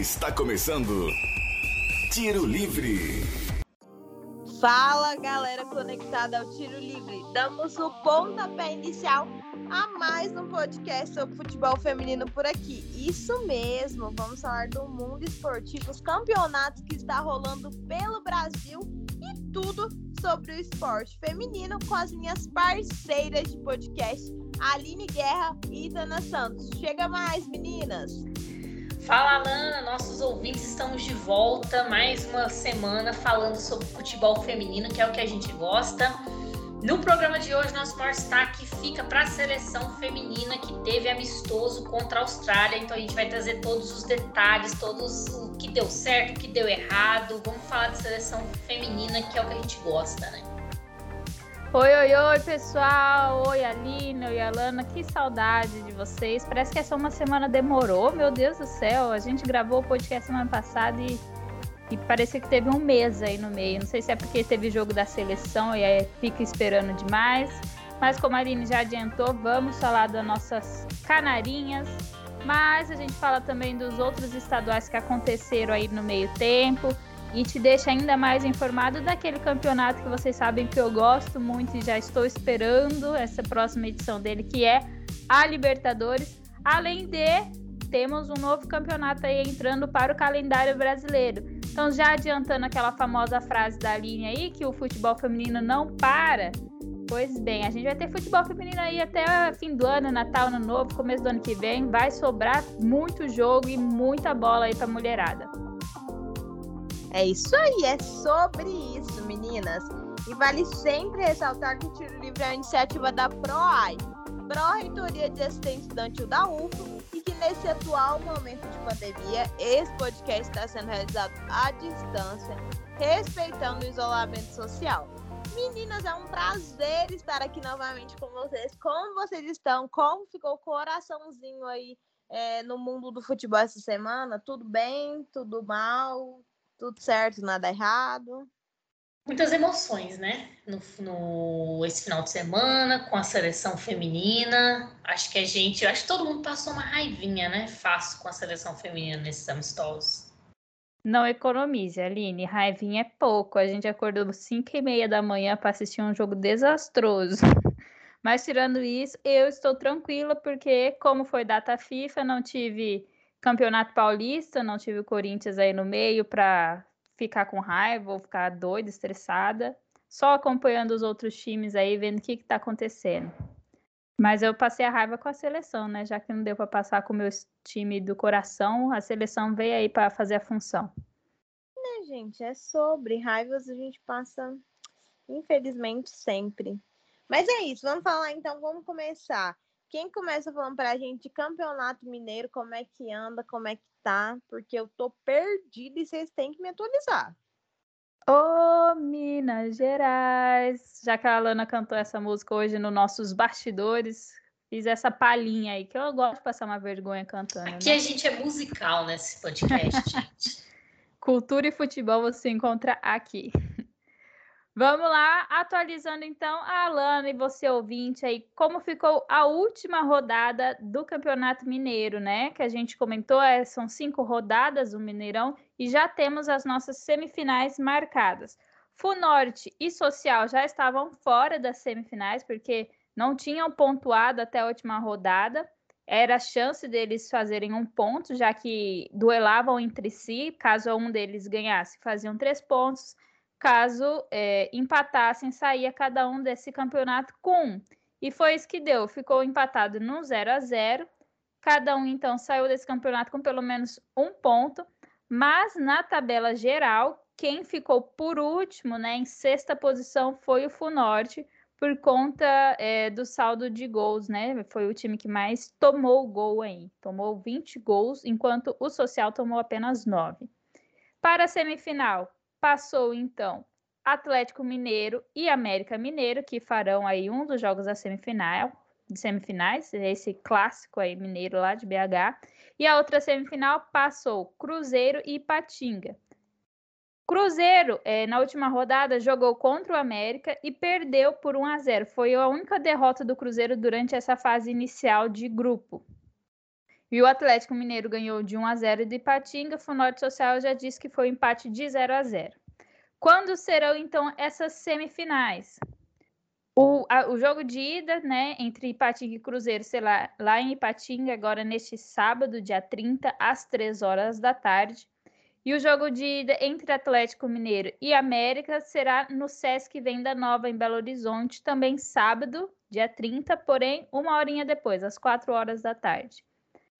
Está começando Tiro Livre. Fala galera conectada ao Tiro Livre. Damos o pontapé inicial a mais um podcast sobre futebol feminino por aqui. Isso mesmo, vamos falar do mundo esportivo, os campeonatos que está rolando pelo Brasil e tudo sobre o esporte feminino com as minhas parceiras de podcast, Aline Guerra e Dana Santos. Chega mais, meninas! Fala, Alana, nossos ouvintes estamos de volta mais uma semana falando sobre futebol feminino, que é o que a gente gosta. No programa de hoje, nosso maior destaque fica para a seleção feminina que teve amistoso contra a Austrália. Então a gente vai trazer todos os detalhes, todos o que deu certo, o que deu errado. Vamos falar de seleção feminina, que é o que a gente gosta, né? Oi, oi, oi, pessoal! Oi, Aline, oi, Alana, que saudade de vocês. Parece que essa uma semana demorou, meu Deus do céu. A gente gravou o podcast semana passada e, e parecia que teve um mês aí no meio. Não sei se é porque teve jogo da seleção e aí fica esperando demais. Mas como a Aline já adiantou, vamos falar das nossas canarinhas. Mas a gente fala também dos outros estaduais que aconteceram aí no meio tempo e te deixa ainda mais informado daquele campeonato que vocês sabem que eu gosto muito e já estou esperando essa próxima edição dele, que é a Libertadores. Além de temos um novo campeonato aí entrando para o calendário brasileiro. Então, já adiantando aquela famosa frase da linha aí, que o futebol feminino não para. Pois bem, a gente vai ter futebol feminino aí até fim do ano, Natal, Ano Novo, começo do ano que vem. Vai sobrar muito jogo e muita bola aí para mulherada. É isso aí, é sobre isso, meninas. E vale sempre ressaltar que o Tiro Livre é a iniciativa da PROAI, Pró-Reitoria de Assistência Estudantil da UFO, e que nesse atual momento de pandemia, esse podcast está sendo realizado à distância, respeitando o isolamento social. Meninas, é um prazer estar aqui novamente com vocês. Como vocês estão? Como ficou o coraçãozinho aí é, no mundo do futebol essa semana? Tudo bem? Tudo mal? Tudo certo, nada errado. Muitas emoções, né? No, no, esse final de semana, com a seleção feminina. Acho que a gente, acho que todo mundo passou uma raivinha, né? Fácil com a seleção feminina nesses amistosos. Não economize, Aline. Raivinha é pouco. A gente acordou 5 e meia da manhã para assistir um jogo desastroso. Mas tirando isso, eu estou tranquila porque, como foi data FIFA, não tive Campeonato Paulista, não tive o Corinthians aí no meio para ficar com raiva ou ficar doida, estressada. Só acompanhando os outros times aí, vendo o que está acontecendo. Mas eu passei a raiva com a seleção, né? Já que não deu para passar com o meu time do coração, a seleção veio aí para fazer a função. Né, gente? É sobre raivas a gente passa, infelizmente, sempre. Mas é isso, vamos falar então, vamos começar. Quem começa falando pra gente de campeonato mineiro, como é que anda, como é que tá? Porque eu tô perdida e vocês têm que me atualizar. Ô, Minas Gerais! Já que a Alana cantou essa música hoje nos nossos bastidores, fiz essa palhinha aí, que eu gosto de passar uma vergonha cantando. Aqui né? a gente é musical nesse podcast, gente. Cultura e futebol você encontra aqui. Vamos lá, atualizando então a Alana e você ouvinte aí, como ficou a última rodada do Campeonato Mineiro, né? Que a gente comentou, é, são cinco rodadas do Mineirão e já temos as nossas semifinais marcadas. Funorte e Social já estavam fora das semifinais, porque não tinham pontuado até a última rodada. Era a chance deles fazerem um ponto, já que duelavam entre si. Caso um deles ganhasse, faziam três pontos caso é, empatassem, saía cada um desse campeonato com um. E foi isso que deu, ficou empatado no 0 a 0 Cada um, então, saiu desse campeonato com pelo menos um ponto, mas na tabela geral, quem ficou por último, né, em sexta posição, foi o Funorte, por conta é, do saldo de gols, né? Foi o time que mais tomou gol aí, tomou 20 gols, enquanto o Social tomou apenas 9. Para a semifinal, Passou então Atlético Mineiro e América Mineiro, que farão aí um dos jogos da semifinal, de semifinais, esse clássico aí mineiro lá de BH. E a outra semifinal passou Cruzeiro e Patinga. Cruzeiro, é, na última rodada, jogou contra o América e perdeu por 1 a 0. Foi a única derrota do Cruzeiro durante essa fase inicial de grupo. E o Atlético Mineiro ganhou de 1 a 0 de Ipatinga. O Funorte Social já disse que foi um empate de 0 a 0. Quando serão então essas semifinais? O, a, o jogo de ida, né, entre Ipatinga e Cruzeiro será lá em Ipatinga, agora neste sábado, dia 30, às 3 horas da tarde. E o jogo de ida entre Atlético Mineiro e América será no Sesc Venda Nova, em Belo Horizonte, também sábado, dia 30, porém uma horinha depois, às 4 horas da tarde.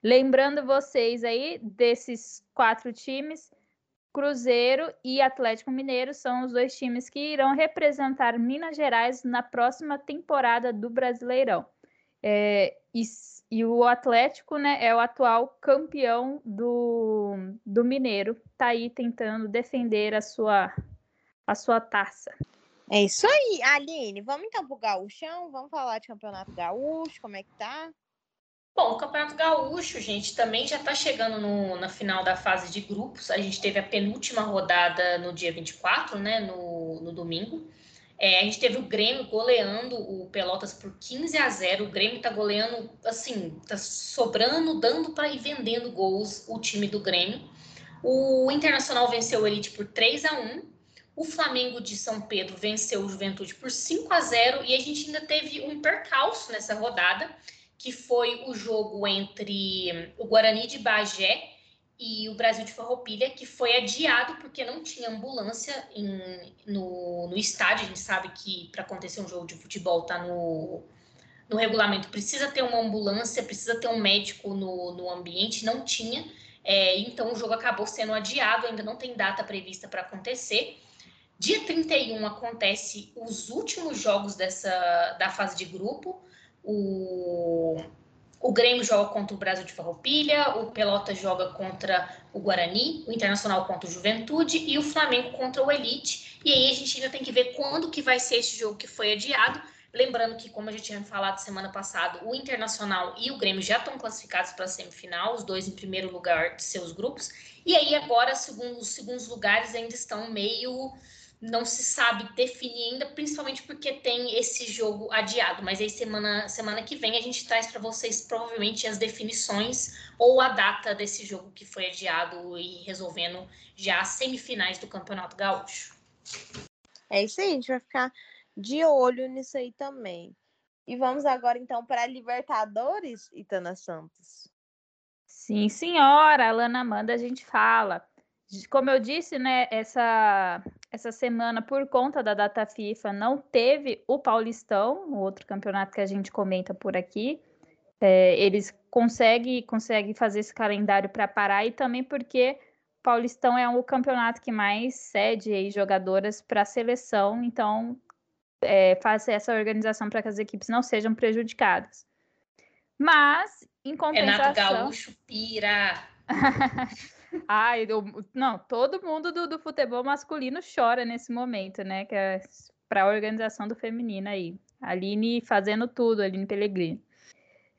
Lembrando vocês aí desses quatro times, Cruzeiro e Atlético Mineiro são os dois times que irão representar Minas Gerais na próxima temporada do Brasileirão. É, e, e, o Atlético né, é o atual campeão do, do Mineiro, está aí tentando defender a sua, a sua taça. É isso aí, Aline. Vamos então pro Gaúchão, vamos falar de Campeonato Gaúcho, como é que tá? Bom, o Campeonato Gaúcho, gente, também já está chegando no, na final da fase de grupos. A gente teve a penúltima rodada no dia 24, né, no, no domingo. É, a gente teve o Grêmio goleando o Pelotas por 15 a 0. O Grêmio tá goleando, assim, tá sobrando, dando para ir vendendo gols o time do Grêmio. O Internacional venceu o Elite por 3 a 1. O Flamengo de São Pedro venceu o Juventude por 5 a 0 e a gente ainda teve um percalço nessa rodada que foi o jogo entre o Guarani de Bagé e o Brasil de Farroupilha, que foi adiado porque não tinha ambulância em, no, no estádio. A gente sabe que para acontecer um jogo de futebol tá no, no regulamento, precisa ter uma ambulância, precisa ter um médico no, no ambiente, não tinha. É, então o jogo acabou sendo adiado, ainda não tem data prevista para acontecer. Dia 31 acontece os últimos jogos dessa da fase de grupo. O, o Grêmio joga contra o Brasil de Farroupilha, o Pelota joga contra o Guarani, o Internacional contra o Juventude e o Flamengo contra o Elite. E aí a gente ainda tem que ver quando que vai ser esse jogo que foi adiado. Lembrando que, como a gente tinha falado semana passada, o Internacional e o Grêmio já estão classificados para a semifinal, os dois em primeiro lugar de seus grupos. E aí agora, segundo, os segundos lugares ainda estão meio não se sabe definir ainda, principalmente porque tem esse jogo adiado. Mas aí semana, semana que vem a gente traz para vocês provavelmente as definições ou a data desse jogo que foi adiado e resolvendo já as semifinais do Campeonato Gaúcho. É isso aí, a gente vai ficar de olho nisso aí também. E vamos agora então para a Libertadores, Itana Santos. Sim, senhora, Alana Amanda, a gente fala. Como eu disse, né, essa, essa semana, por conta da data FIFA, não teve o Paulistão, o outro campeonato que a gente comenta por aqui. É, eles conseguem, conseguem fazer esse calendário para parar e também porque o Paulistão é o campeonato que mais cede jogadoras para a seleção, então é, faz essa organização para que as equipes não sejam prejudicadas. Mas, em compensação... Renato Gaúcho pira! Ai, eu, não, todo mundo do, do, futebol masculino chora nesse momento, né? Que é para a organização do feminino aí. Aline fazendo tudo, Aline Pellegrini.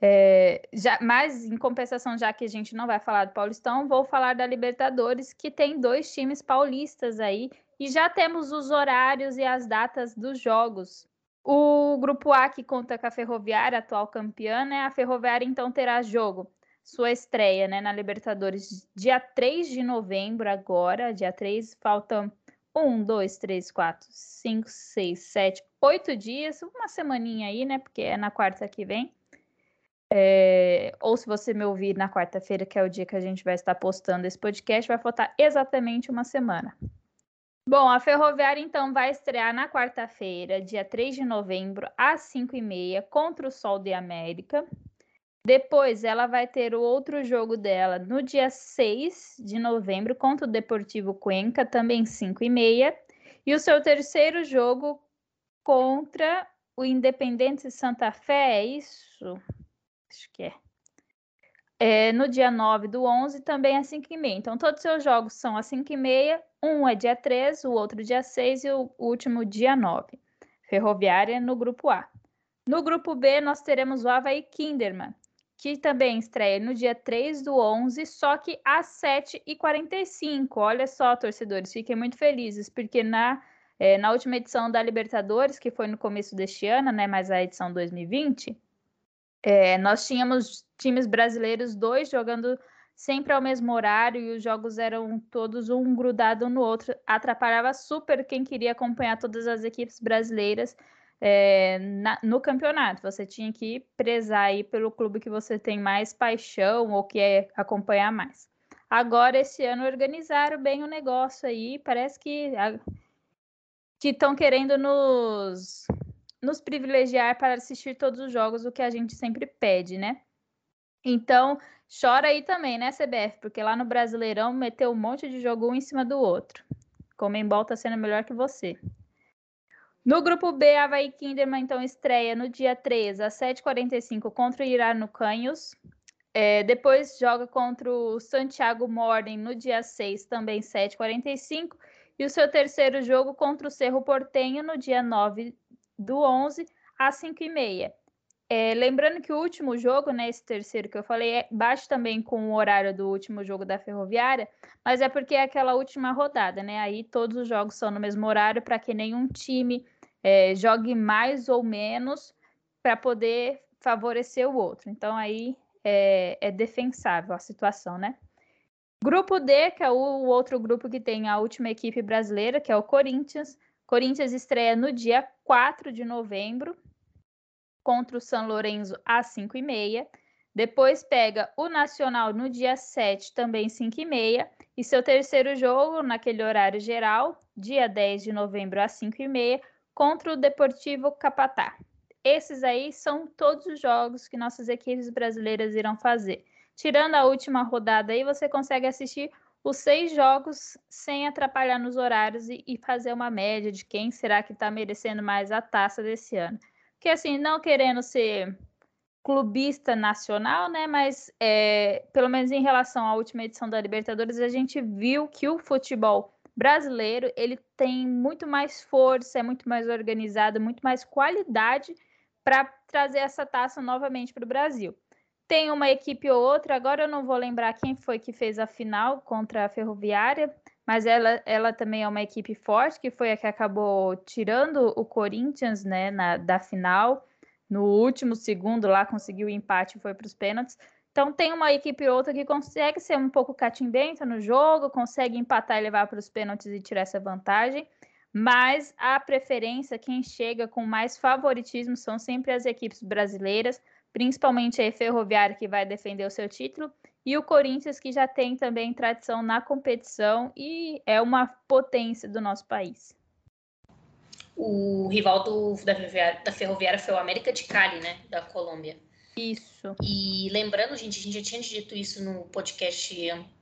É, já, mas, em compensação, já que a gente não vai falar do Paulistão, vou falar da Libertadores, que tem dois times paulistas aí, e já temos os horários e as datas dos jogos. O grupo A, que conta com a Ferroviária, atual campeã, né? A Ferroviária, então, terá jogo sua estreia né, na Libertadores dia 3 de novembro, agora, dia 3, faltam 1, 2, 3, 4, 5, 6, 7, 8 dias, uma semaninha aí, né? Porque é na quarta que vem. É, ou se você me ouvir na quarta-feira, que é o dia que a gente vai estar postando esse podcast, vai faltar exatamente uma semana. Bom, a Ferroviária então vai estrear na quarta-feira, dia 3 de novembro, às 5h30, contra o Sol de América. Depois ela vai ter o outro jogo dela no dia 6 de novembro contra o Deportivo Cuenca, também 5 e meia. E o seu terceiro jogo contra o Independente Santa Fé, é isso? Acho que é. é no dia 9 do 11, também às 5 e meia. Então, todos os seus jogos são às 5 e meia. Um é dia 3, o outro dia 6 e o último dia 9. Ferroviária no grupo A. No grupo B, nós teremos o Havaí Kinderman, que também estreia no dia 3 do 11, só que às 7h45. Olha só, torcedores, fiquem muito felizes, porque na, é, na última edição da Libertadores, que foi no começo deste ano, né, mas a edição 2020, é, nós tínhamos times brasileiros, dois jogando sempre ao mesmo horário e os jogos eram todos um grudado no outro. Atrapalhava super quem queria acompanhar todas as equipes brasileiras é, na, no campeonato. Você tinha que prezar aí pelo clube que você tem mais paixão ou que é acompanhar mais. Agora, esse ano, organizaram bem o negócio aí. Parece que estão querendo nos, nos privilegiar para assistir todos os jogos, o que a gente sempre pede, né? Então, chora aí também, né, CBF? Porque lá no Brasileirão meteu um monte de jogo um em cima do outro. Comembol tá sendo melhor que você. No grupo B, Havaí Kinderman então estreia no dia 3 às 7h45 contra o Irá no Canhos. É, depois joga contra o Santiago Morning no dia 6, também 7h45. E o seu terceiro jogo contra o Cerro Portenho no dia 9 do 11 às 5h30. É, lembrando que o último jogo, né, esse terceiro que eu falei, é, bate também com o horário do último jogo da Ferroviária, mas é porque é aquela última rodada, né? Aí todos os jogos são no mesmo horário para que nenhum time é, jogue mais ou menos para poder favorecer o outro. Então aí é, é, defensável a situação, né? Grupo D, que é o, o outro grupo que tem a última equipe brasileira, que é o Corinthians. Corinthians estreia no dia 4 de novembro, contra o São Lourenço às 5h30. Depois pega o Nacional no dia 7, também 5h30. E seu terceiro jogo, naquele horário geral, dia 10 de novembro às 5h30, contra o Deportivo Capatá. Esses aí são todos os jogos que nossas equipes brasileiras irão fazer. Tirando a última rodada aí, você consegue assistir os seis jogos sem atrapalhar nos horários e, e fazer uma média de quem será que está merecendo mais a taça desse ano que assim, não querendo ser clubista nacional, né? Mas é, pelo menos em relação à última edição da Libertadores, a gente viu que o futebol brasileiro ele tem muito mais força, é muito mais organizado, muito mais qualidade para trazer essa taça novamente para o Brasil. Tem uma equipe ou outra, agora eu não vou lembrar quem foi que fez a final contra a Ferroviária, mas ela, ela também é uma equipe forte, que foi a que acabou tirando o Corinthians né, na, da final. No último segundo lá conseguiu o empate e foi para os pênaltis. Então tem uma equipe ou outra que consegue ser um pouco catimbenta no jogo, consegue empatar e levar para os pênaltis e tirar essa vantagem. Mas a preferência, quem chega com mais favoritismo são sempre as equipes brasileiras, principalmente a Ferroviária que vai defender o seu título e o Corinthians, que já tem também tradição na competição e é uma potência do nosso país. O rival do, da, ferroviária, da Ferroviária foi o América de Cali, né? Da Colômbia. Isso. E lembrando, gente, a gente já tinha dito isso no podcast,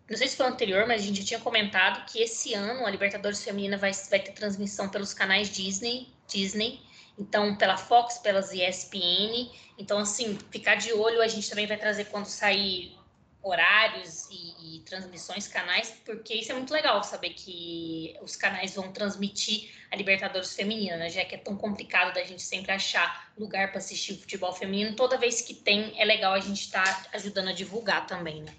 não sei se foi anterior, mas a gente já tinha comentado que esse ano a Libertadores Feminina vai, vai ter transmissão pelos canais Disney, Disney, então pela Fox, pelas ESPN. Então, assim, ficar de olho, a gente também vai trazer quando sair horários e, e, transmissões, canais, porque isso é muito legal saber que os canais vão transmitir a Libertadores feminina, né? já que é tão complicado da gente sempre achar lugar para assistir o futebol feminino. Toda vez que tem, é legal a gente estar tá ajudando a divulgar também, né?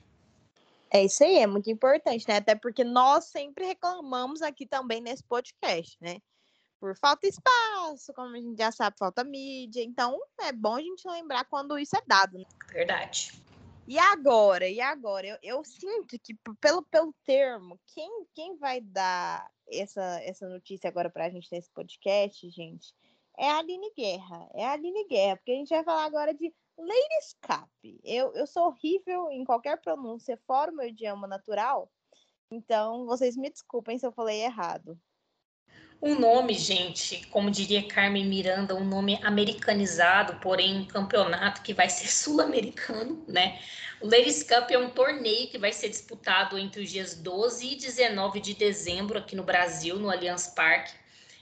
É isso aí, é muito importante, né? Até porque nós sempre reclamamos aqui também nesse podcast, né? Por falta de espaço, como a gente já sabe, falta mídia. Então, é bom a gente lembrar quando isso é dado, né? Verdade. E agora? E agora? Eu, eu sinto que, pelo, pelo termo, quem, quem vai dar essa, essa notícia agora para a gente nesse podcast, gente, é a Aline Guerra. É a Aline Guerra, porque a gente vai falar agora de Ladies Cup. Eu, eu sou horrível em qualquer pronúncia fora o meu idioma natural, então vocês me desculpem se eu falei errado. Um nome, gente, como diria Carmen Miranda, um nome americanizado, porém um campeonato que vai ser sul-americano, né? O Ladies Cup é um torneio que vai ser disputado entre os dias 12 e 19 de dezembro aqui no Brasil, no Allianz Parque.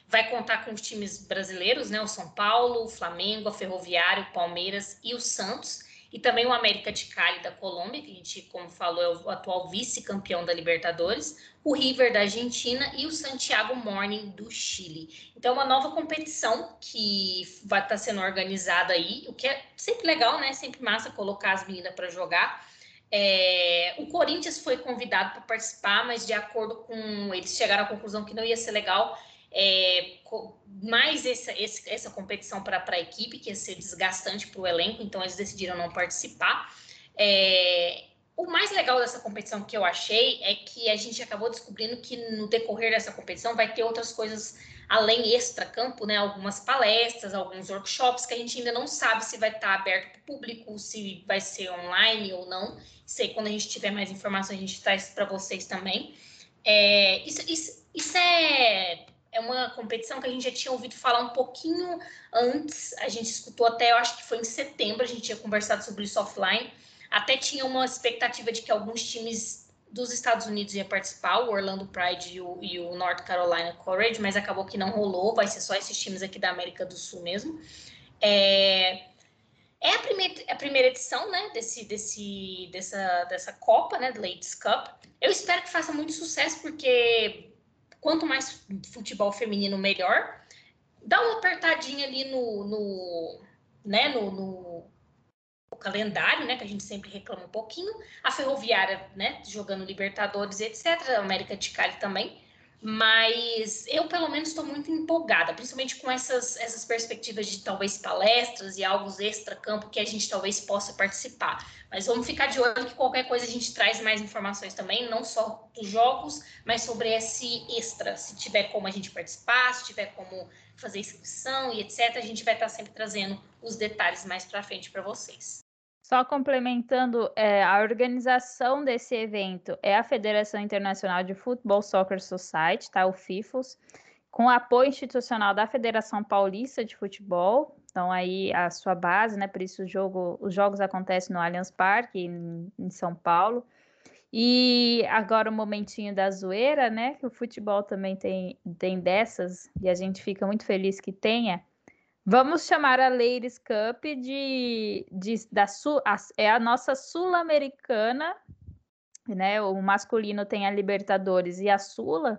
Vai contar com os times brasileiros, né? O São Paulo, o Flamengo, a Ferroviária, o Palmeiras e o Santos e também o América de Cali da Colômbia, que a gente, como falou, é o atual vice-campeão da Libertadores, o River da Argentina e o Santiago Morning do Chile. Então, uma nova competição que vai estar tá sendo organizada aí, o que é sempre legal, né? Sempre massa colocar as meninas para jogar. É, o Corinthians foi convidado para participar, mas de acordo com eles chegaram à conclusão que não ia ser legal é, mais essa, essa competição para a equipe, que ia ser desgastante para o elenco, então eles decidiram não participar. É, o mais legal dessa competição que eu achei é que a gente acabou descobrindo que no decorrer dessa competição vai ter outras coisas além extra-campo, né? Algumas palestras, alguns workshops que a gente ainda não sabe se vai estar aberto para o público, se vai ser online ou não. Aí, quando a gente tiver mais informações, a gente traz para vocês também. É, isso, isso, isso é, é uma competição que a gente já tinha ouvido falar um pouquinho antes. A gente escutou até, eu acho que foi em setembro, a gente tinha conversado sobre isso offline até tinha uma expectativa de que alguns times dos Estados Unidos iam participar, o Orlando Pride e o, e o North Carolina Courage, mas acabou que não rolou, vai ser só esses times aqui da América do Sul mesmo. É, é a, primeira, a primeira edição, né, desse, desse, dessa, dessa Copa, né, Ladies Cup. Eu espero que faça muito sucesso, porque quanto mais futebol feminino, melhor. Dá uma apertadinha ali no, no né, no, no o calendário, né, que a gente sempre reclama um pouquinho, a Ferroviária, né, jogando Libertadores, etc, a América de Cali também, mas eu pelo menos estou muito empolgada, principalmente com essas, essas perspectivas de talvez palestras e algo extra-campo que a gente talvez possa participar. Mas vamos ficar de olho que qualquer coisa a gente traz mais informações também, não só dos jogos, mas sobre esse extra. Se tiver como a gente participar, se tiver como fazer inscrição e etc., a gente vai estar sempre trazendo os detalhes mais para frente para vocês. Só complementando, é, a organização desse evento é a Federação Internacional de Futebol Soccer Society, tá? O FIFOS, com apoio institucional da Federação Paulista de Futebol. Então, aí a sua base, né? Por isso o jogo, os jogos acontecem no Allianz Parque, em, em São Paulo. E agora o momentinho da zoeira, né? Que o futebol também tem, tem dessas, e a gente fica muito feliz que tenha. Vamos chamar a Ladies Cup de, de da Sul, a, é a nossa sul-americana, né? O masculino tem a Libertadores e a Sula,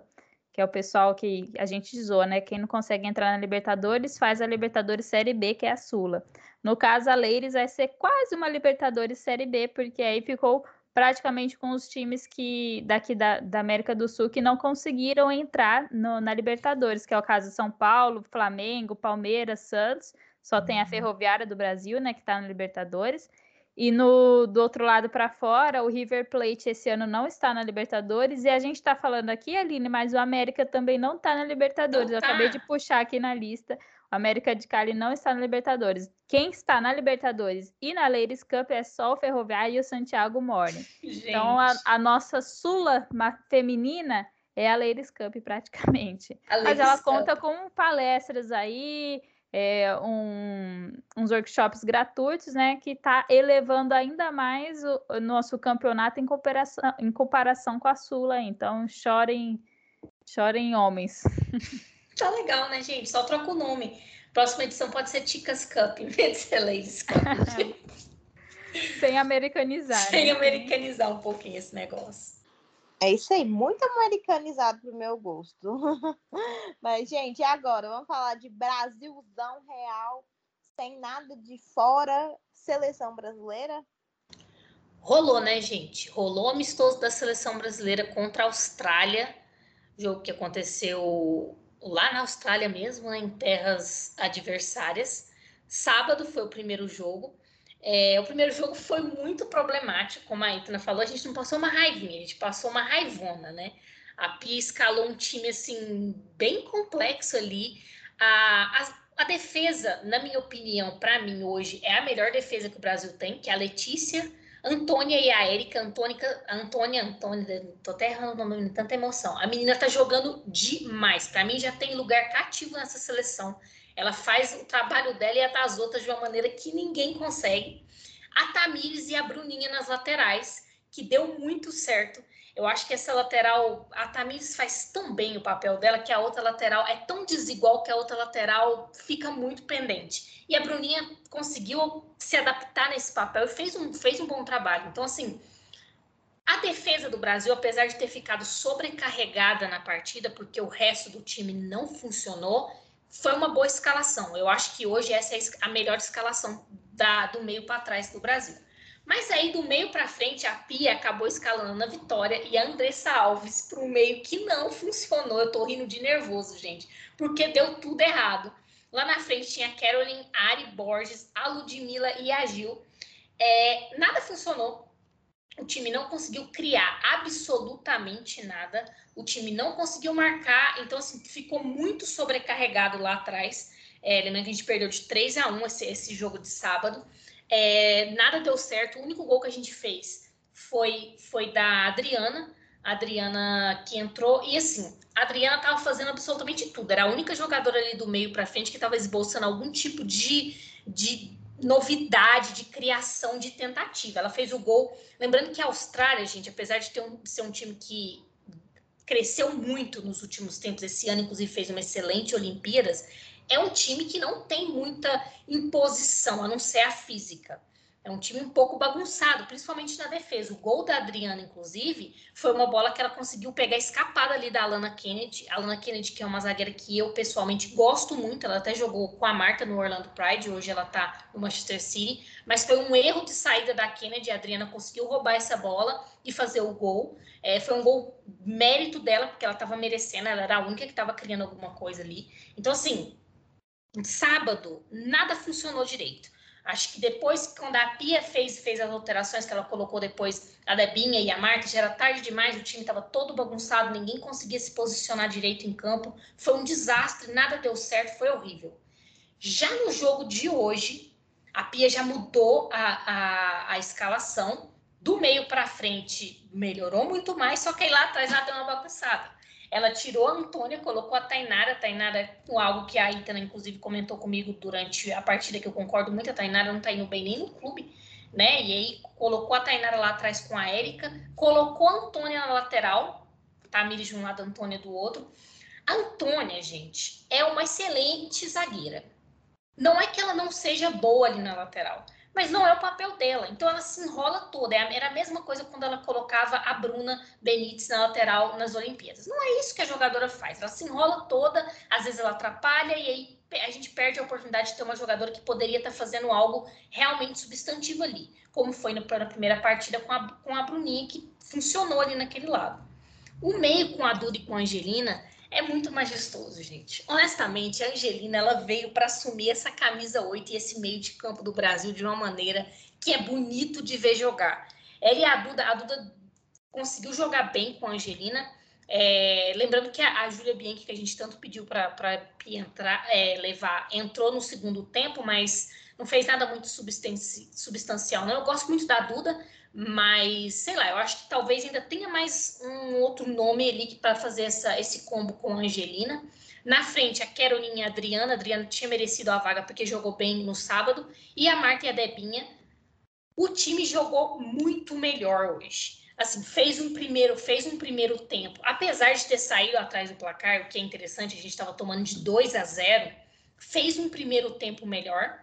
que é o pessoal que a gente zoa, né? Quem não consegue entrar na Libertadores faz a Libertadores Série B, que é a Sula. No caso, a Ladies vai ser quase uma Libertadores Série B, porque aí ficou praticamente com os times que daqui da, da América do Sul que não conseguiram entrar no, na Libertadores, que é o caso de São Paulo, Flamengo, Palmeiras, Santos, só tem a uhum. Ferroviária do Brasil, né, que está na Libertadores. E no do outro lado para fora, o River Plate esse ano não está na Libertadores. E a gente está falando aqui, Aline, mas o América também não está na Libertadores. Tá. Eu acabei de puxar aqui na lista. O América de Cali não está na Libertadores. Quem está na Libertadores e na Ladies Cup é só o Ferroviário e o Santiago Morning. Então, a, a, nossa Sula feminina é a Ladies Cup, praticamente. Mas ela Cup. conta com palestras aí, é, um, uns workshops gratuitos, né, que está elevando ainda mais o, o, nosso campeonato em comparação, em comparação com a Sula. Então, chorem, chorem homens. Tá legal, né, gente? Só troca o nome. Próxima edição pode ser Ticas Cup, em vez de ser Ladies Cup. Sem americanizar. Sem né? americanizar um pouquinho esse negócio. É isso aí, muito americanizado pro meu gosto. Mas, gente, agora vamos falar de Brasilzão real, sem nada de fora, seleção brasileira? Rolou, né, gente? Rolou amistoso da seleção brasileira contra a Austrália, jogo que aconteceu lá na Austrália mesmo, né, em terras adversárias. Sábado foi o primeiro jogo. É, o primeiro jogo foi muito problemático, como a Itana falou, a gente não passou uma raivinha, a gente passou uma raivona, né? A Pia escalou um time assim bem complexo ali. A, a, a defesa, na minha opinião, para mim hoje é a melhor defesa que o Brasil tem, que é a Letícia, Antônia e a Érica. Antônica, Antônia, Antônia, tô até errando o nome, tanta emoção. A menina tá jogando demais. Para mim já tem lugar cativo nessa seleção. Ela faz o trabalho dela e a das outras de uma maneira que ninguém consegue. A Tamires e a Bruninha nas laterais, que deu muito certo. Eu acho que essa lateral, a Tamires faz tão bem o papel dela que a outra lateral é tão desigual que a outra lateral fica muito pendente. E a Bruninha conseguiu se adaptar nesse papel e fez um, fez um bom trabalho. Então, assim, a defesa do Brasil, apesar de ter ficado sobrecarregada na partida, porque o resto do time não funcionou, foi uma boa escalação. Eu acho que hoje essa é a melhor escalação da, do meio para trás do Brasil. Mas aí do meio para frente a Pia acabou escalando a Vitória e a Andressa Alves para meio que não funcionou. Eu tô rindo de nervoso, gente, porque deu tudo errado. Lá na frente tinha a Caroline, Ari Borges, a Ludmilla e a Gil. É, nada funcionou. O time não conseguiu criar absolutamente nada. O time não conseguiu marcar. Então, assim, ficou muito sobrecarregado lá atrás. É, lembrando que a gente perdeu de 3 a 1 esse, esse jogo de sábado. É, nada deu certo. O único gol que a gente fez foi, foi da Adriana. Adriana que entrou. E assim, a Adriana estava fazendo absolutamente tudo. Era a única jogadora ali do meio para frente que estava esboçando algum tipo de, de novidade, de criação, de tentativa. Ela fez o gol. Lembrando que a Austrália, gente, apesar de ter um, ser um time que cresceu muito nos últimos tempos, esse ano, inclusive, fez uma excelente Olimpíadas, é um time que não tem muita imposição, a não ser a física. É um time um pouco bagunçado, principalmente na defesa. O gol da Adriana, inclusive, foi uma bola que ela conseguiu pegar escapada ali da Alana Kennedy. A Alana Kennedy, que é uma zagueira que eu pessoalmente gosto muito, ela até jogou com a Marta no Orlando Pride, hoje ela tá no Manchester City, mas foi um erro de saída da Kennedy. A Adriana conseguiu roubar essa bola e fazer o gol. É, foi um gol mérito dela, porque ela estava merecendo, ela era a única que estava criando alguma coisa ali. Então, assim, sábado, nada funcionou direito. Acho que depois, quando a Pia fez, fez as alterações que ela colocou depois, a Debinha e a Marta, já era tarde demais, o time estava todo bagunçado, ninguém conseguia se posicionar direito em campo. Foi um desastre, nada deu certo, foi horrível. Já no jogo de hoje, a Pia já mudou a, a, a escalação. Do meio para frente melhorou muito mais, só que aí lá atrás ela deu uma bagunçada. Ela tirou a Antônia, colocou a Tainara. A Tainara, algo que a Itana, inclusive, comentou comigo durante a partida, que eu concordo muito, a Tainara não tá indo bem nem no clube, né? E aí colocou a Tainara lá atrás com a Érica, colocou a Antônia na lateral, Tamires de um lado, a Antônia do outro. A Antônia, gente, é uma excelente zagueira. Não é que ela não seja boa ali na lateral, mas não é o papel dela. Então ela se enrola toda. É era a mesma coisa quando ela colocava a Bruna Benítez na lateral nas Olimpíadas. Não é isso que a jogadora faz. Ela se enrola toda, às vezes ela atrapalha e aí a gente perde a oportunidade de ter uma jogadora que poderia estar fazendo algo realmente substantivo ali, como foi na primeira partida com a, com a Bruninha, que funcionou ali naquele lado. O meio com a Duda e com a Angelina é muito majestoso, gente. Honestamente, a Angelina ela veio para assumir essa camisa 8 e esse meio de campo do Brasil de uma maneira que é bonito de ver jogar. Ela e a Duda, a Duda conseguiu jogar bem com a Angelina. É, lembrando que a, a Júlia Bianchi, que a gente tanto pediu para entrar, é, levar, entrou no segundo tempo, mas não fez nada muito substanci, substancial. Não. Eu gosto muito da Duda, mas, sei lá, eu acho que talvez ainda tenha mais um outro nome ali para fazer essa, esse combo com a Angelina. Na frente, a Caroline e a Adriana. A Adriana tinha merecido a vaga porque jogou bem no sábado. E a Marta e a Debinha. O time jogou muito melhor hoje. Assim, fez um primeiro, fez um primeiro tempo. Apesar de ter saído atrás do placar, o que é interessante, a gente estava tomando de 2 a 0, fez um primeiro tempo melhor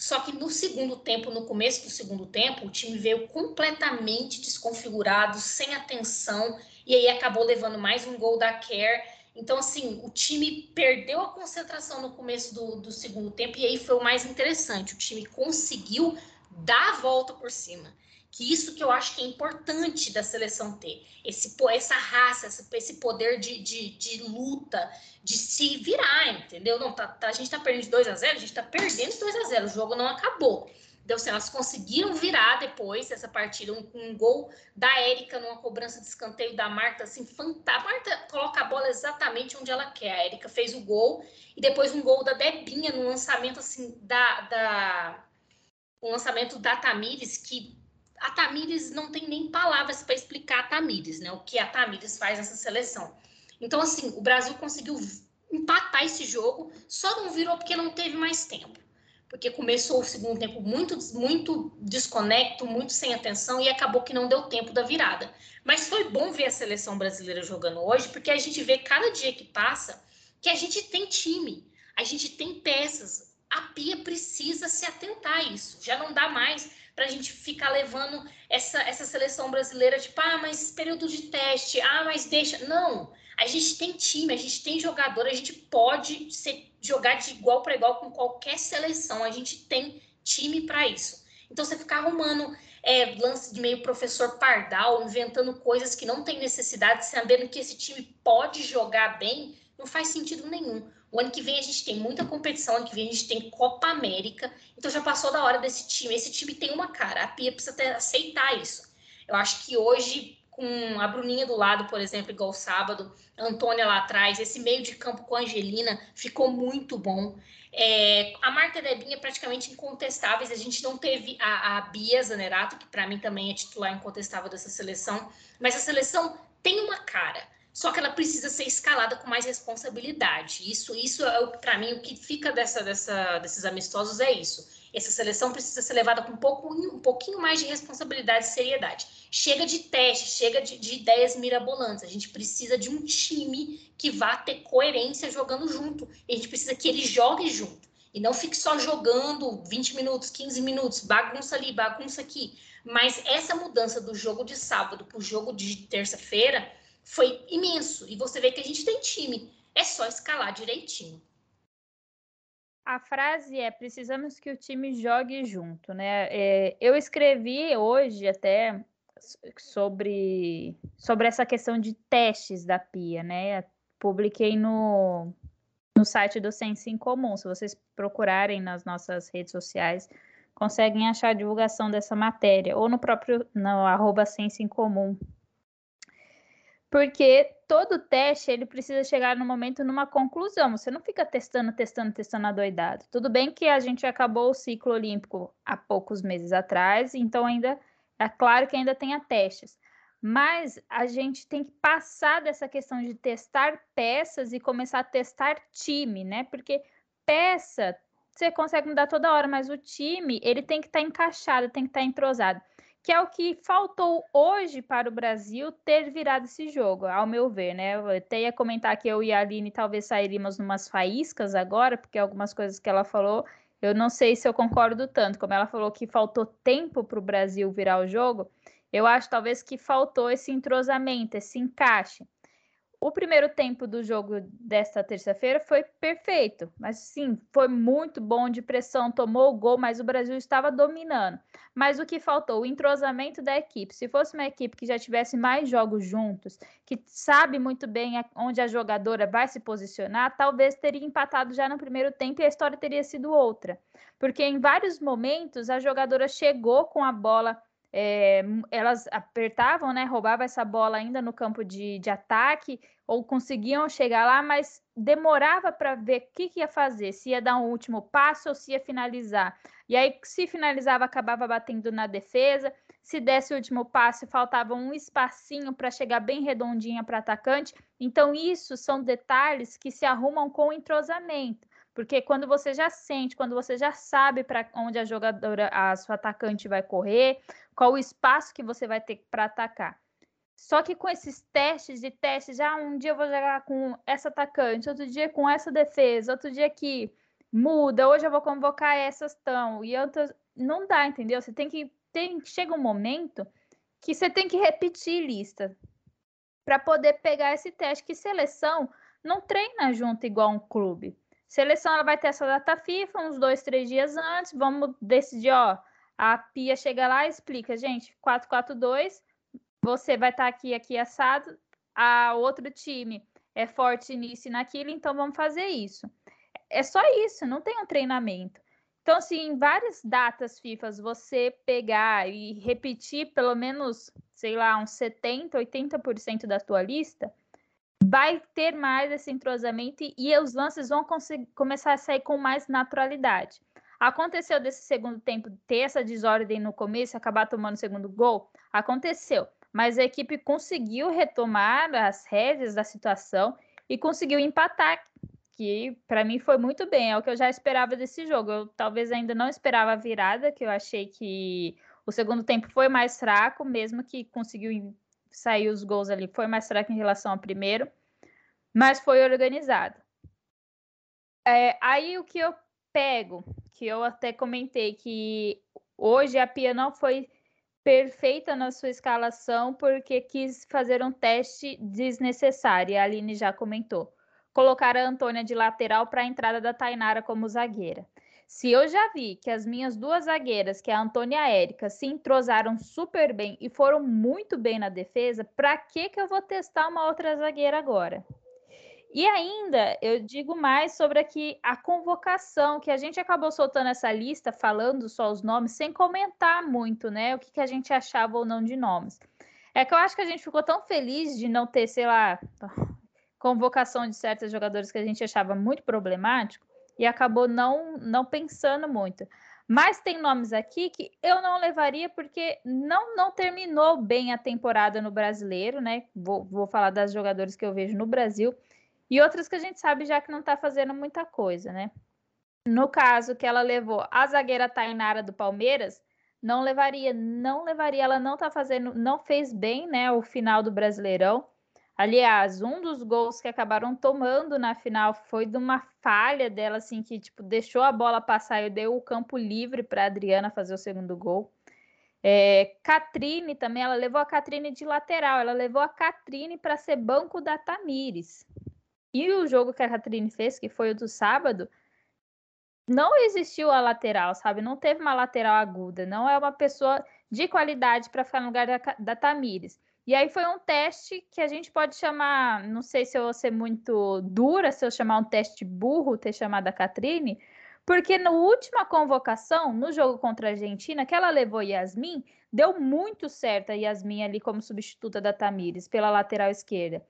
só que no segundo tempo, no começo do segundo tempo, o time veio completamente desconfigurado, sem atenção, e aí acabou levando mais um gol da Care. Então, assim, o time perdeu a concentração no começo do, do segundo tempo, e aí foi o mais interessante. O time conseguiu dar a volta por cima que isso que eu acho que é importante da seleção ter, esse, essa raça, esse poder de, de, de luta, de se virar, entendeu? Não, tá, tá a gente tá perdendo de 2 a 0 a gente tá perdendo de 2 a 0 o jogo não acabou. Então, assim, elas conseguiram virar depois dessa partida, um, um gol da Érica numa cobrança de escanteio da Marta, assim, fantástica. Marta coloca a bola exatamente onde ela quer. A Érica fez o gol e depois um gol da Debinha no lançamento, assim, da, da um lançamento da Tamires, que a Tamires não tem nem palavras para explicar a Tamires, né? O que a Tamires faz nessa seleção. Então, assim, o Brasil conseguiu empatar esse jogo, só não virou porque não teve mais tempo. Porque começou o segundo tempo muito, muito desconecto, muito sem atenção e acabou que não deu tempo da virada. Mas foi bom ver a seleção brasileira jogando hoje, porque a gente vê cada dia que passa que a gente tem time, a gente tem peças. A Pia precisa se atentar a isso. Já não dá mais para a gente ficar levando essa, essa seleção brasileira, tipo, ah, mas período de teste, ah, mas deixa. Não, a gente tem time, a gente tem jogador, a gente pode ser, jogar de igual para igual com qualquer seleção, a gente tem time para isso. Então, você ficar arrumando é, lance de meio professor pardal, inventando coisas que não tem necessidade, sabendo que esse time pode jogar bem, não faz sentido nenhum. O ano que vem a gente tem muita competição, ano que vem a gente tem Copa América, então já passou da hora desse time. Esse time tem uma cara, a Pia precisa ter, aceitar isso. Eu acho que hoje, com a Bruninha do lado, por exemplo, igual sábado, a Antônia lá atrás, esse meio de campo com a Angelina ficou muito bom. É, a Marta Debinha é praticamente incontestáveis. A gente não teve a, a Bia Zanerato, que para mim também é titular incontestável dessa seleção, mas a seleção tem uma cara. Só que ela precisa ser escalada com mais responsabilidade. Isso, isso é para mim o que fica dessa, dessa, desses amistosos é isso. Essa seleção precisa ser levada com um, pouco, um pouquinho mais de responsabilidade e seriedade. Chega de teste, chega de, de ideias mirabolantes. A gente precisa de um time que vá ter coerência jogando junto. E a gente precisa que ele jogue junto. E não fique só jogando 20 minutos, 15 minutos, bagunça ali, bagunça aqui. Mas essa mudança do jogo de sábado para o jogo de terça-feira foi imenso. E você vê que a gente tem time. É só escalar direitinho. A frase é: precisamos que o time jogue junto, né? É, eu escrevi hoje até sobre, sobre essa questão de testes da Pia, né? Publiquei no, no site do Senso em Comum. Se vocês procurarem nas nossas redes sociais, conseguem achar a divulgação dessa matéria, ou no próprio no arroba Senso em Comum porque todo teste ele precisa chegar no momento numa conclusão. Você não fica testando, testando, testando adoidado. Tudo bem que a gente acabou o ciclo olímpico há poucos meses atrás, então ainda é claro que ainda tenha testes. Mas a gente tem que passar dessa questão de testar peças e começar a testar time, né? Porque peça você consegue mudar toda hora, mas o time ele tem que estar tá encaixado, tem que estar tá entrosado que é o que faltou hoje para o Brasil ter virado esse jogo, ao meu ver, né? Eu até ia comentar que eu e a Aline talvez sairíamos numas faíscas agora, porque algumas coisas que ela falou, eu não sei se eu concordo tanto. Como ela falou que faltou tempo para o Brasil virar o jogo, eu acho talvez que faltou esse entrosamento, esse encaixe. O primeiro tempo do jogo desta terça-feira foi perfeito, mas sim, foi muito bom de pressão, tomou o gol, mas o Brasil estava dominando. Mas o que faltou? O entrosamento da equipe. Se fosse uma equipe que já tivesse mais jogos juntos, que sabe muito bem onde a jogadora vai se posicionar, talvez teria empatado já no primeiro tempo e a história teria sido outra. Porque em vários momentos a jogadora chegou com a bola é, elas apertavam, né, roubavam essa bola ainda no campo de, de ataque, ou conseguiam chegar lá, mas demorava para ver o que, que, ia fazer, se ia dar um último passo ou se ia finalizar. E aí, se finalizava, acabava batendo na defesa. Se desse o último passo, faltava um espacinho para chegar bem redondinha para atacante. Então, isso são detalhes que se arrumam com entrosamento. Porque quando você já sente, quando você já sabe para onde a jogadora, a sua atacante vai correr, qual o espaço que você vai ter para atacar. Só que com esses testes de testes, já um dia eu vou jogar com essa atacante, outro dia com essa defesa, outro dia aqui muda, hoje eu vou convocar essas tão e outras não dá, entendeu? Você tem que tem chega um momento que você tem que repetir lista para poder pegar esse teste que seleção não treina junto igual um clube. Seleção ela vai ter essa data FIFA uns dois, três dias antes. Vamos decidir, ó. A Pia chega lá e explica, gente, 4-4-2, você vai estar tá aqui, aqui assado. A outro time é forte nisso e naquilo, então vamos fazer isso. É só isso, não tem um treinamento. Então, assim, em várias datas FIFA, você pegar e repetir pelo menos, sei lá, uns 70%, 80% da tua lista, vai ter mais esse entrosamento e os lances vão começar a sair com mais naturalidade. Aconteceu desse segundo tempo ter essa desordem no começo, acabar tomando o segundo gol? Aconteceu, mas a equipe conseguiu retomar as rédeas da situação e conseguiu empatar, que para mim foi muito bem, é o que eu já esperava desse jogo. Eu talvez ainda não esperava a virada, que eu achei que o segundo tempo foi mais fraco, mesmo que conseguiu sair os gols ali, foi mais fraco em relação ao primeiro, mas foi organizado. É, aí o que eu pego, que eu até comentei que hoje a Pia não foi perfeita na sua escalação porque quis fazer um teste desnecessário, a Aline já comentou. Colocar a Antônia de lateral para a entrada da Tainara como zagueira. Se eu já vi que as minhas duas zagueiras, que é a Antônia e a Érica, se entrosaram super bem e foram muito bem na defesa, para que que eu vou testar uma outra zagueira agora? E ainda eu digo mais sobre aqui a convocação, que a gente acabou soltando essa lista, falando só os nomes, sem comentar muito, né? O que, que a gente achava ou não de nomes. É que eu acho que a gente ficou tão feliz de não ter, sei lá, convocação de certos jogadores que a gente achava muito problemático e acabou não, não pensando muito. Mas tem nomes aqui que eu não levaria porque não, não terminou bem a temporada no brasileiro, né? Vou, vou falar das jogadores que eu vejo no Brasil e outras que a gente sabe já que não está fazendo muita coisa, né? No caso que ela levou a zagueira Tainara do Palmeiras, não levaria, não levaria, ela não tá fazendo, não fez bem, né, o final do Brasileirão. Aliás, um dos gols que acabaram tomando na final foi de uma falha dela, assim, que tipo deixou a bola passar e deu o campo livre para Adriana fazer o segundo gol. É, Catrine também, ela levou a Catrine de lateral, ela levou a Catrine para ser banco da Tamires. E o jogo que a Catrine fez, que foi o do sábado, não existiu a lateral, sabe? Não teve uma lateral aguda. Não é uma pessoa de qualidade para ficar no lugar da, da Tamires. E aí foi um teste que a gente pode chamar, não sei se eu vou ser muito dura, se eu chamar um teste burro, ter chamado a Catrine, porque na última convocação, no jogo contra a Argentina, que ela levou Yasmin, deu muito certo a Yasmin ali como substituta da Tamires pela lateral esquerda.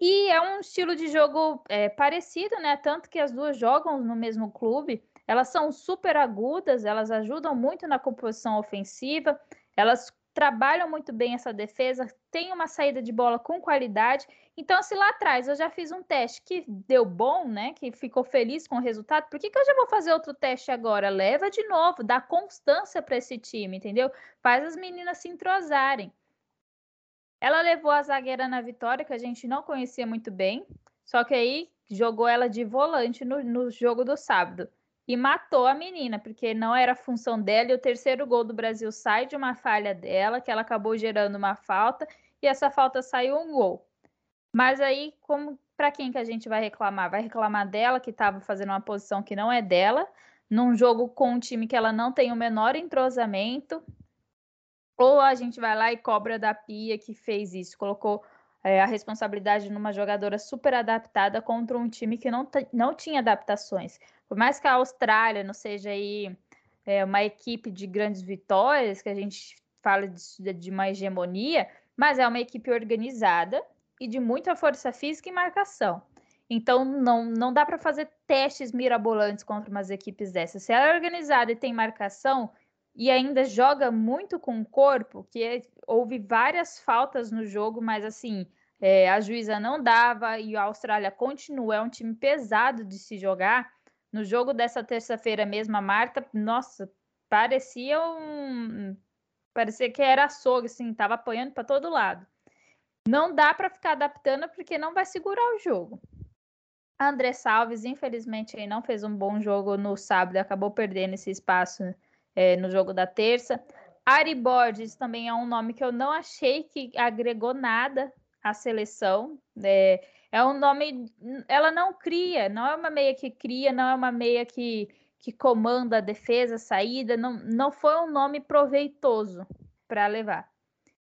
E é um estilo de jogo é, parecido, né? Tanto que as duas jogam no mesmo clube. Elas são super agudas, elas ajudam muito na composição ofensiva, elas trabalham muito bem essa defesa, tem uma saída de bola com qualidade. Então, se lá atrás eu já fiz um teste que deu bom, né? Que ficou feliz com o resultado, por que, que eu já vou fazer outro teste agora? Leva de novo, dá constância para esse time, entendeu? Faz as meninas se entrosarem. Ela levou a zagueira na vitória, que a gente não conhecia muito bem, só que aí jogou ela de volante no, no jogo do sábado e matou a menina, porque não era função dela. E o terceiro gol do Brasil sai de uma falha dela, que ela acabou gerando uma falta, e essa falta saiu um gol. Mas aí, como para quem que a gente vai reclamar? Vai reclamar dela, que estava fazendo uma posição que não é dela, num jogo com um time que ela não tem o menor entrosamento, ou a gente vai lá e cobra da Pia que fez isso, colocou é, a responsabilidade numa jogadora super adaptada contra um time que não, não tinha adaptações. Por mais que a Austrália não seja aí é, uma equipe de grandes vitórias, que a gente fala de, de uma hegemonia, mas é uma equipe organizada e de muita força física e marcação. Então, não, não dá para fazer testes mirabolantes contra umas equipes dessas. Se ela é organizada e tem marcação, e ainda joga muito com o corpo, que é, houve várias faltas no jogo, mas assim, é, a juíza não dava e a Austrália continua, é um time pesado de se jogar. No jogo dessa terça-feira mesmo, a Marta, nossa, parecia um. Parecia que era açougue, assim, tava apanhando para todo lado. Não dá para ficar adaptando porque não vai segurar o jogo. André Salves, infelizmente, não fez um bom jogo no sábado, acabou perdendo esse espaço é, no jogo da terça. Ari Borges também é um nome que eu não achei que agregou nada à seleção. É, é um nome. Ela não cria, não é uma meia que cria, não é uma meia que, que comanda a defesa, a saída. Não, não foi um nome proveitoso para levar.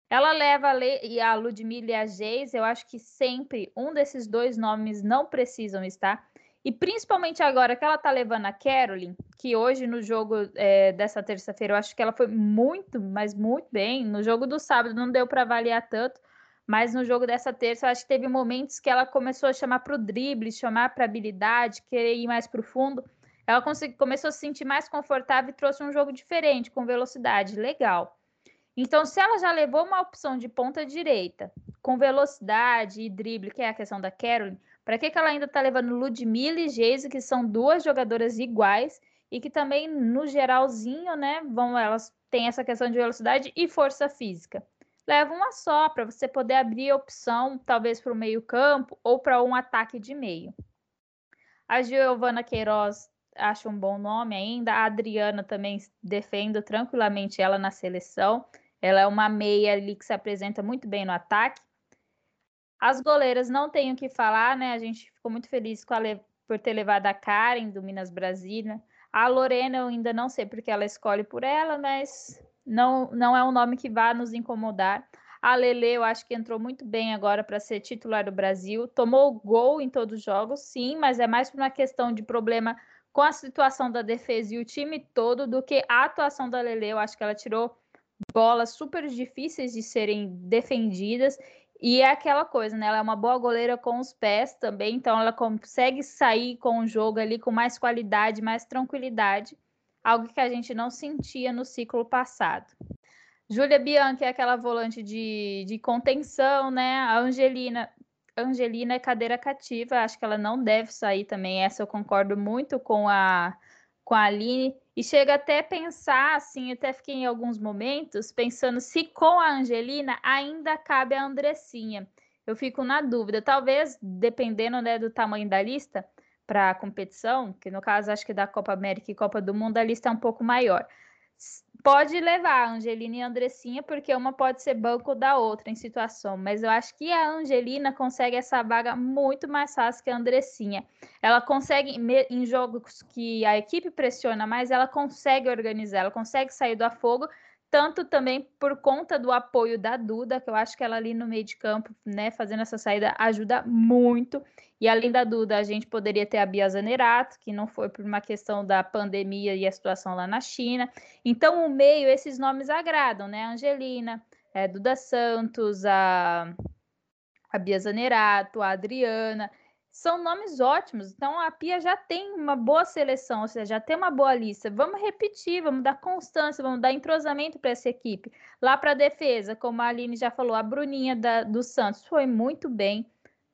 Ela leva a Ludmilla e a Geis, eu acho que sempre um desses dois nomes não precisam estar. E principalmente agora que ela tá levando a Caroline, que hoje no jogo é, dessa terça-feira eu acho que ela foi muito, mas muito bem. No jogo do sábado não deu para avaliar tanto, mas no jogo dessa terça eu acho que teve momentos que ela começou a chamar para o drible, chamar para habilidade, querer ir mais para o fundo. Ela começou a se sentir mais confortável e trouxe um jogo diferente, com velocidade, legal. Então, se ela já levou uma opção de ponta direita, com velocidade e drible, que é a questão da Caroline, para que, que ela ainda está levando Ludmilla e Geise, que são duas jogadoras iguais e que também, no geralzinho, né, vão, elas têm essa questão de velocidade e força física. Leva uma só, para você poder abrir a opção, talvez para o meio-campo ou para um ataque de meio. A Giovana Queiroz acho um bom nome ainda. A Adriana também defendo tranquilamente ela na seleção. Ela é uma meia ali que se apresenta muito bem no ataque. As goleiras não tenho o que falar, né? A gente ficou muito feliz por ter levado a Karen do Minas Brasília. A Lorena eu ainda não sei porque ela escolhe por ela, mas não, não é um nome que vá nos incomodar. A Lele, eu acho que entrou muito bem agora para ser titular do Brasil. Tomou gol em todos os jogos, sim, mas é mais por uma questão de problema com a situação da defesa e o time todo do que a atuação da Lele. Eu acho que ela tirou bolas super difíceis de serem defendidas. E é aquela coisa, né? Ela é uma boa goleira com os pés também, então ela consegue sair com o jogo ali com mais qualidade, mais tranquilidade, algo que a gente não sentia no ciclo passado. Júlia Bianchi é aquela volante de, de contenção, né? A Angelina, Angelina é cadeira cativa, acho que ela não deve sair também. Essa eu concordo muito com a, com a Aline. E chega até pensar, assim, até fiquei em alguns momentos pensando se com a Angelina ainda cabe a Andressinha. Eu fico na dúvida. Talvez, dependendo né, do tamanho da lista para a competição, que no caso acho que da Copa América e Copa do Mundo, a lista é um pouco maior pode levar a Angelina e a Andressinha, porque uma pode ser banco da outra em situação, mas eu acho que a Angelina consegue essa vaga muito mais fácil que a Andressinha. Ela consegue, em jogos que a equipe pressiona mais, ela consegue organizar, ela consegue sair do afogo tanto também por conta do apoio da Duda, que eu acho que ela ali no meio de campo, né, fazendo essa saída, ajuda muito. E além da Duda, a gente poderia ter a Bia Zanerato, que não foi por uma questão da pandemia e a situação lá na China. Então, o meio, esses nomes agradam, né? Angelina, é, Duda Santos, a, a Bia Zanerato, a Adriana são nomes ótimos. Então a Pia já tem uma boa seleção, ou seja, já tem uma boa lista. Vamos repetir, vamos dar constância, vamos dar entrosamento para essa equipe. Lá para a defesa, como a Aline já falou, a Bruninha da, do Santos foi muito bem.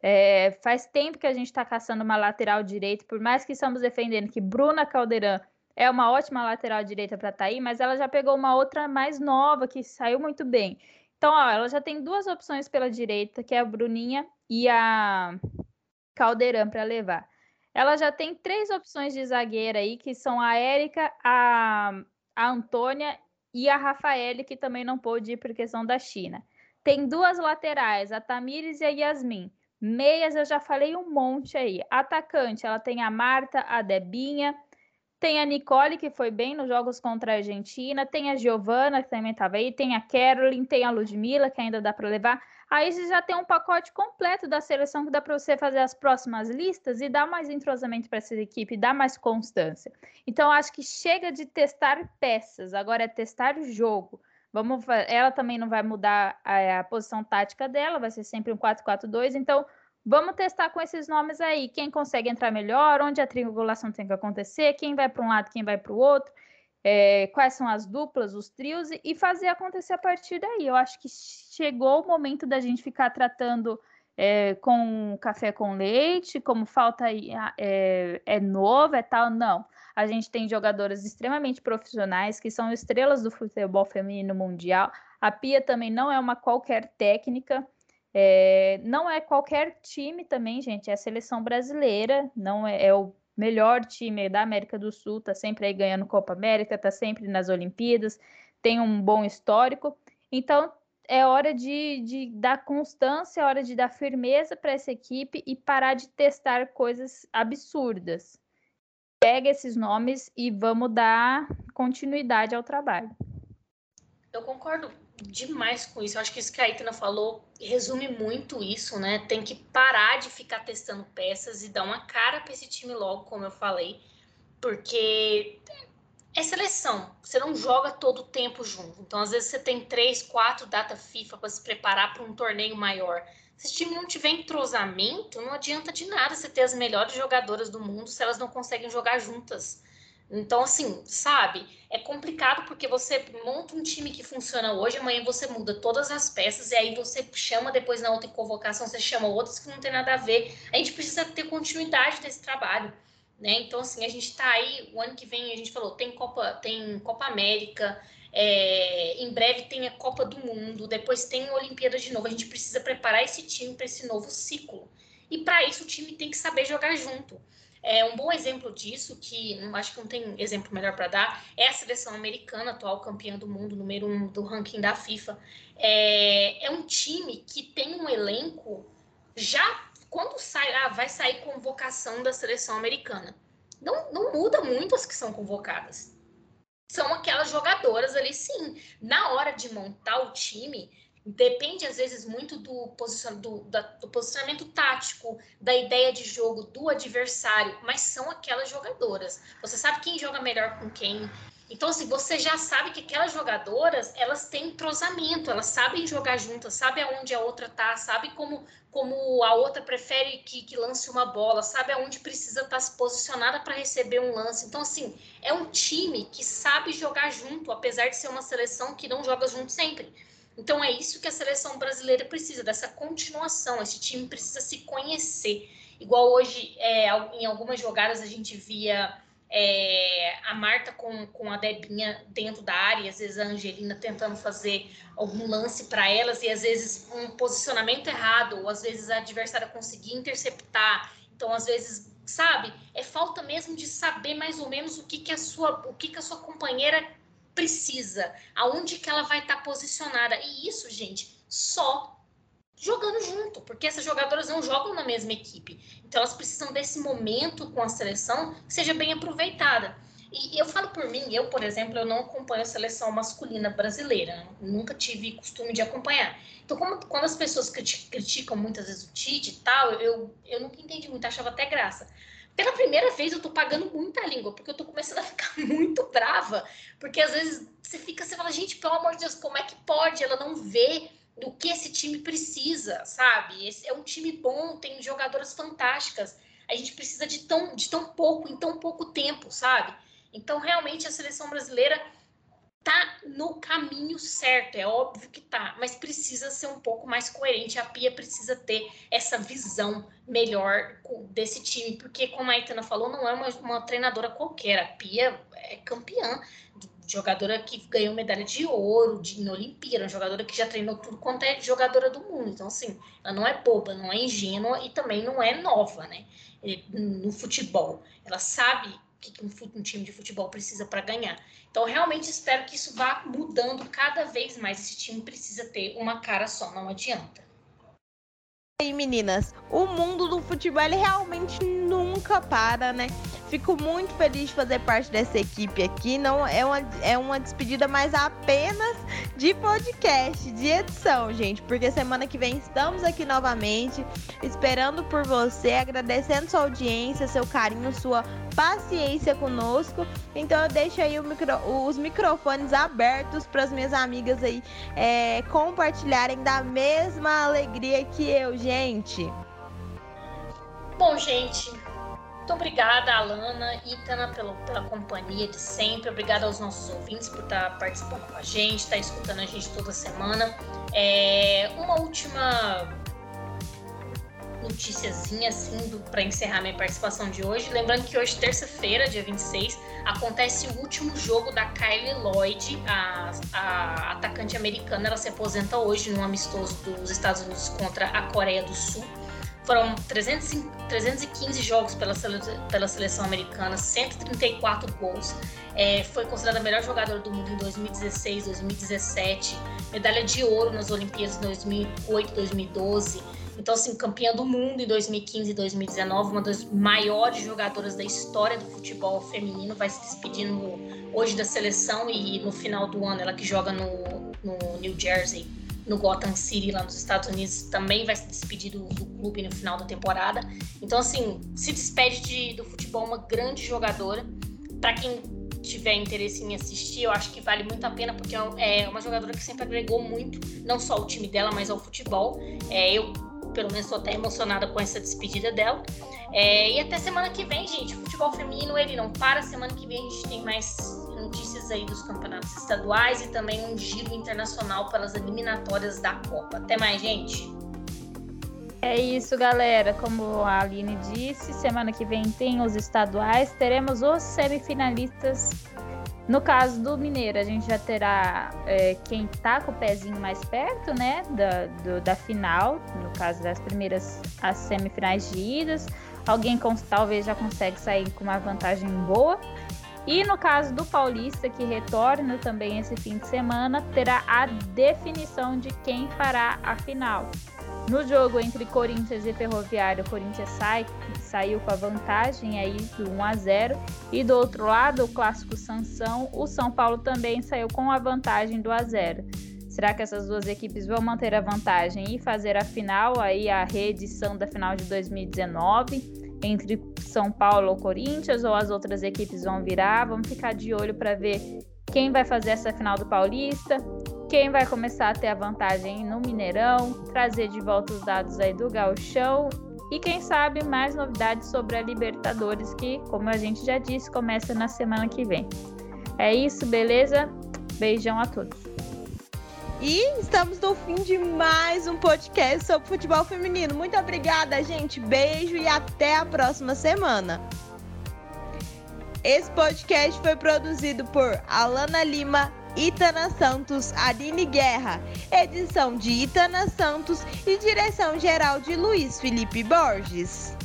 É, faz tempo que a gente está caçando uma lateral direita, por mais que estamos defendendo que Bruna Caldeirão é uma ótima lateral direita para estar tá aí, mas ela já pegou uma outra mais nova que saiu muito bem. Então, ó, ela já tem duas opções pela direita, que é a Bruninha e a Caldeirão para levar. Ela já tem três opções de zagueira aí, que são a Érica, a, a Antônia e a Rafaele, que também não pôde ir por questão da China. Tem duas laterais, a Tamires e a Yasmin. Meias eu já falei um monte aí. Atacante, ela tem a Marta, a Debinha, tem a Nicole, que foi bem nos jogos contra a Argentina, tem a Giovana, que também estava aí, tem a Carolyn, tem a Ludmilla, que ainda dá para levar. Aí você já tem um pacote completo da seleção que dá para você fazer as próximas listas e dar mais entrosamento para essa equipe, dar mais constância. Então, acho que chega de testar peças, agora é testar o jogo. Vamos, ela também não vai mudar a, a posição tática dela, vai ser sempre um 4-4-2. Então, vamos testar com esses nomes aí. Quem consegue entrar melhor, onde a triangulação tem que acontecer, quem vai para um lado, quem vai para o outro é, quais são as duplas, os trios e, fazer acontecer a partir daí. Eu acho que chegou o momento da gente ficar tratando é, com café com leite, como falta é, é novo, é tal. Não. A gente tem jogadoras extremamente profissionais que são estrelas do futebol feminino mundial. A Pia também não é uma qualquer técnica. É, não é qualquer time também, gente. É a seleção brasileira, não é, é o melhor time da América do Sul, tá sempre aí ganhando Copa América, tá sempre nas Olimpíadas, tem um bom histórico. Então, é hora de, de dar constância, é hora de dar firmeza para essa equipe e parar de testar coisas absurdas. Pega esses nomes e vamos dar continuidade ao trabalho. Eu concordo demais com isso. Eu acho que isso que a Itana falou resume muito isso, né? Tem que parar de ficar testando peças e dar uma cara para esse time logo, como eu falei, porque é seleção. Você não joga todo o tempo junto. Então, às vezes, você tem três, quatro data FIFA para se preparar para um torneio maior. Se esse time não tiver entrosamento, não adianta de nada você ter as melhores jogadoras do mundo se elas não conseguem jogar juntas. Então, assim, sabe? É complicado porque você monta um time que funciona hoje, amanhã você muda todas as peças, e aí você chama depois na outra convocação, você chama outros que não tem nada a ver. A gente precisa ter continuidade desse trabalho. Né? Então, assim, a gente está aí, o ano que vem, a gente falou, tem Copa, tem Copa América, é, em breve tem a Copa do Mundo, depois tem a Olimpíada de novo. A gente precisa preparar esse time para esse novo ciclo. E para isso o time tem que saber jogar junto. É, um bom exemplo disso, que acho que não tem exemplo melhor para dar, é a seleção americana, atual campeã do mundo, número um do ranking da FIFA. É, é um time que tem um elenco já quando sai, ah, vai sair convocação da seleção americana. Não, não muda muito as que são convocadas. São aquelas jogadoras ali, sim. Na hora de montar o time, depende às vezes muito do, posicion, do, da, do, posicionamento tático, da ideia de jogo do adversário, mas são aquelas jogadoras. Você sabe quem joga melhor com quem. Então, assim, você já sabe que aquelas jogadoras, elas têm entrosamento, elas sabem jogar juntas, sabe aonde a outra tá, sabe como, como a outra prefere que, que lance uma bola, sabe aonde precisa estar tá se posicionada para receber um lance. Então, assim, é um time que sabe jogar junto, apesar de ser uma seleção que não joga junto sempre. Então é isso que a seleção brasileira precisa, dessa continuação. Esse time precisa se conhecer. Igual hoje, é, em algumas jogadas, a gente via é, a Marta com, com a Debinha dentro da área, e às vezes a Angelina tentando fazer algum lance para elas, e às vezes um posicionamento errado, ou às vezes a adversária conseguir interceptar. Então, às vezes, sabe, é falta mesmo de saber mais ou menos o que, que a sua, o que, que a sua companheira precisa, aonde que ela vai estar tá posicionada. E isso, gente, só jogando junto, porque essas jogadoras não jogam na mesma equipe. Então elas precisam desse momento com a seleção que seja bem aproveitada. E eu falo por mim, eu, por exemplo, eu não acompanho a seleção masculina brasileira, nunca tive costume de acompanhar. Então, como, quando as pessoas criticam muitas vezes o Tite e tal, eu, eu nunca entendi muito, achava até graça pela primeira vez eu tô pagando muita língua, porque eu tô começando a ficar muito brava, porque às vezes você fica, você fala, gente, pelo amor de Deus, como é que pode ela não ver o que esse time precisa, sabe? Esse é um time bom, tem jogadoras fantásticas. A gente precisa de tão, de tão pouco, em tão pouco tempo, sabe? Então, realmente, a seleção brasileira tá no caminho certo, é óbvio que tá, mas precisa ser um pouco mais coerente. A Pia precisa ter essa visão melhor desse time, porque, como a Itana falou, não é uma, uma treinadora qualquer. A Pia é campeã, jogadora que ganhou medalha de ouro de, em Olimpíada, jogadora que já treinou tudo quanto é jogadora do mundo. Então, assim, ela não é boba, não é ingênua e também não é nova, né? No futebol. Ela sabe que um, time de futebol precisa para ganhar. Então, realmente espero que isso vá mudando cada vez mais. Esse time precisa ter uma cara só, não adianta. E aí, meninas, o mundo do futebol realmente nunca para, né? Fico muito feliz de fazer parte dessa equipe aqui. Não é uma, é uma despedida, mas apenas de podcast, de edição, gente. Porque semana que vem estamos aqui novamente, esperando por você, agradecendo sua audiência, seu carinho, sua paciência conosco. Então eu deixo aí micro, os microfones abertos para as minhas amigas aí é, compartilharem da mesma alegria que eu, gente. Bom, gente, muito obrigada, Alana e Itana, pela, companhia de sempre. Obrigada aos nossos ouvintes por estar participando com a gente, estar escutando a gente toda semana. É, uma última noticiazinha assim para encerrar minha participação de hoje. Lembrando que hoje, terça-feira, dia 26, acontece o último jogo da Kylie Lloyd, a, a atacante americana. Ela se aposenta hoje num amistoso dos Estados Unidos contra a Coreia do Sul. Foram 300, 315 jogos pela, pela seleção americana, 134 gols. É, foi considerada a melhor jogadora do mundo em 2016, 2017, medalha de ouro nas Olimpíadas de 2008, 2012. Então, assim, campeã do mundo em 2015 e 2019, uma das maiores jogadoras da história do futebol feminino, vai se despedindo hoje da seleção e no final do ano, ela que joga no, no New Jersey no Gotham City, lá nos Estados Unidos, também vai se despedir do, do clube no final da temporada. Então, assim, se despede de, do futebol uma grande jogadora. Para quem tiver interesse em assistir, eu acho que vale muito a pena, porque é, é uma jogadora que sempre agregou muito, não só o time dela, mas ao futebol. É, eu, pelo menos, estou até emocionada com essa despedida dela. É, e até semana que vem, gente. O futebol feminino, ele não para. Semana que vem a gente tem mais notícias aí dos campeonatos estaduais e também um giro internacional pelas eliminatórias da Copa. Até mais, gente! É isso, galera. Como a Aline disse, semana que vem tem os estaduais, teremos os semifinalistas. No caso do Mineiro, a gente já terá é, quem tá com o pezinho mais perto, né, da, do, da final, no caso das primeiras as semifinais de idas. Alguém com, talvez já consegue sair com uma vantagem boa. E no caso do Paulista, que retorna também esse fim de semana, terá a definição de quem fará a final. No jogo entre Corinthians e Ferroviário, o Corinthians sai, saiu com a vantagem aí do 1 a 0 e do outro lado, o clássico Sansão, o São Paulo também saiu com a vantagem do 1 a 0. Será que essas duas equipes vão manter a vantagem e fazer a final, aí a reedição da final de 2019 entre São Paulo ou Corinthians ou as outras equipes vão virar? Vamos ficar de olho para ver quem vai fazer essa final do Paulista, quem vai começar a ter a vantagem no Mineirão, trazer de volta os dados aí do Gauchão e quem sabe mais novidades sobre a Libertadores que, como a gente já disse, começa na semana que vem. É isso, beleza? Beijão a todos. E estamos no fim de mais um podcast sobre futebol feminino. Muito obrigada, gente. Beijo e até a próxima semana. Esse podcast foi produzido por Alana Lima, Itana Santos, Aline Guerra, edição de Itana Santos e direção geral de Luiz Felipe Borges.